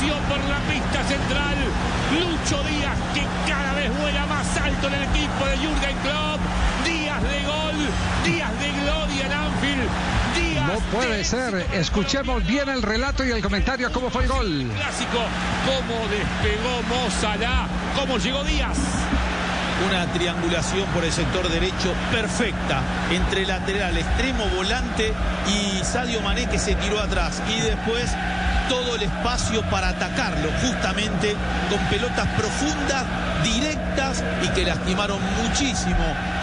Por la pista central. Lucho Díaz que cada vez vuela más alto en el equipo de Jürgen Klopp. Días de gol, días de gloria en Anfield. Días No puede de ser. Escuchemos bien el relato y el comentario. ¿Cómo fue el gol? Clásico. Cómo despegó Mo Salah. Cómo llegó Díaz. Una triangulación por el sector derecho perfecta entre lateral, extremo, volante y Sadio Mané que se tiró atrás. Y después todo el espacio para atacarlo, justamente con pelotas profundas, directas y que lastimaron muchísimo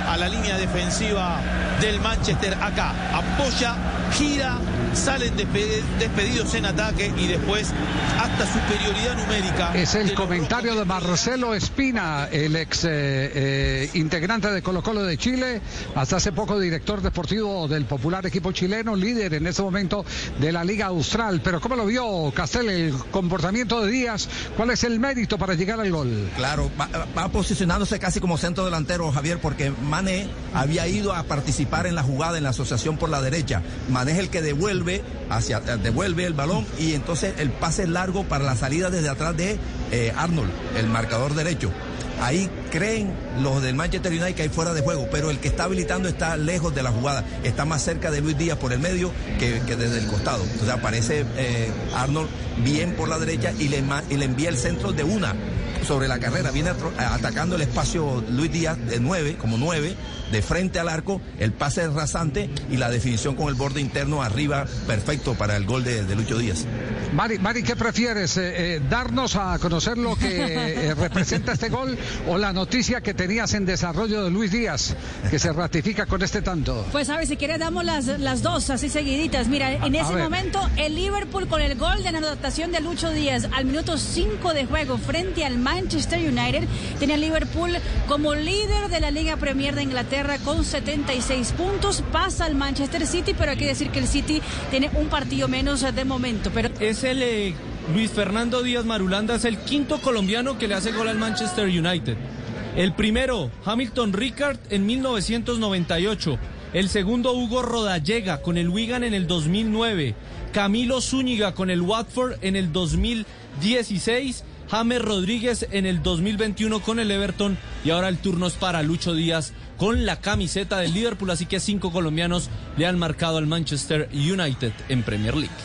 a la línea defensiva del Manchester acá. Apoya, gira, salen despe- despedidos en ataque y después hasta superioridad numérica. Es el comentario de. Marcelo Espina, el ex eh, eh, integrante de Colo Colo de Chile, hasta hace poco director deportivo del popular equipo chileno, líder en este momento de la Liga Austral. Pero ¿cómo lo vio Castel el comportamiento de Díaz? ¿Cuál es el mérito para llegar al gol? Claro, va, posicionándose casi como centro delantero, Javier, porque Mané había ido a participar en la jugada en la asociación por la derecha. Mané es el que devuelve hacia eh, devuelve el balón y entonces el pase largo para la salida desde atrás de eh, Arnold, el marcador derecho. Ahí creen los del Manchester United que hay fuera de juego, pero el que está habilitando está lejos de la jugada, está más cerca de Luis Díaz por el medio que, desde el costado. Entonces aparece eh, Arnold bien por la derecha y le, y le envía el centro de una sobre la carrera. Viene atro- atacando el espacio Luis Díaz de 9, como 9, de frente al arco, el pase es rasante y la definición con el borde interno arriba, perfecto para el gol de, de Lucho Díaz. Mari, Mari, ¿qué prefieres? Eh, eh, ¿Darnos a conocer lo que eh, representa este gol o la noticia que tenías en desarrollo de Luis Díaz, que se ratifica con este tanto? Pues a ver, si quieres damos las, las dos así seguiditas. Mira, en A ese momento el Liverpool con el gol de la anotación de Lucho Díaz al minuto 5 de juego frente al Manchester United tenía el Liverpool como líder de la Liga Premier de Inglaterra con 76 puntos. Pasa al Manchester City, pero hay que decir que el City tiene un partido menos de momento. Pero Es el eh, Luis Fernando Díaz Marulanda, es el quinto colombiano que le hace gol al Manchester United. El primero, Hamilton Ricard en 1998. El segundo, Hugo Rodallega con el Wigan en el 2009. Camilo Zúñiga con el Watford en el 2016. James Rodríguez en el 2021 con el Everton. Y ahora el turno es para Lucho Díaz con la camiseta del Liverpool. Así que cinco colombianos le han marcado al Manchester United en Premier League.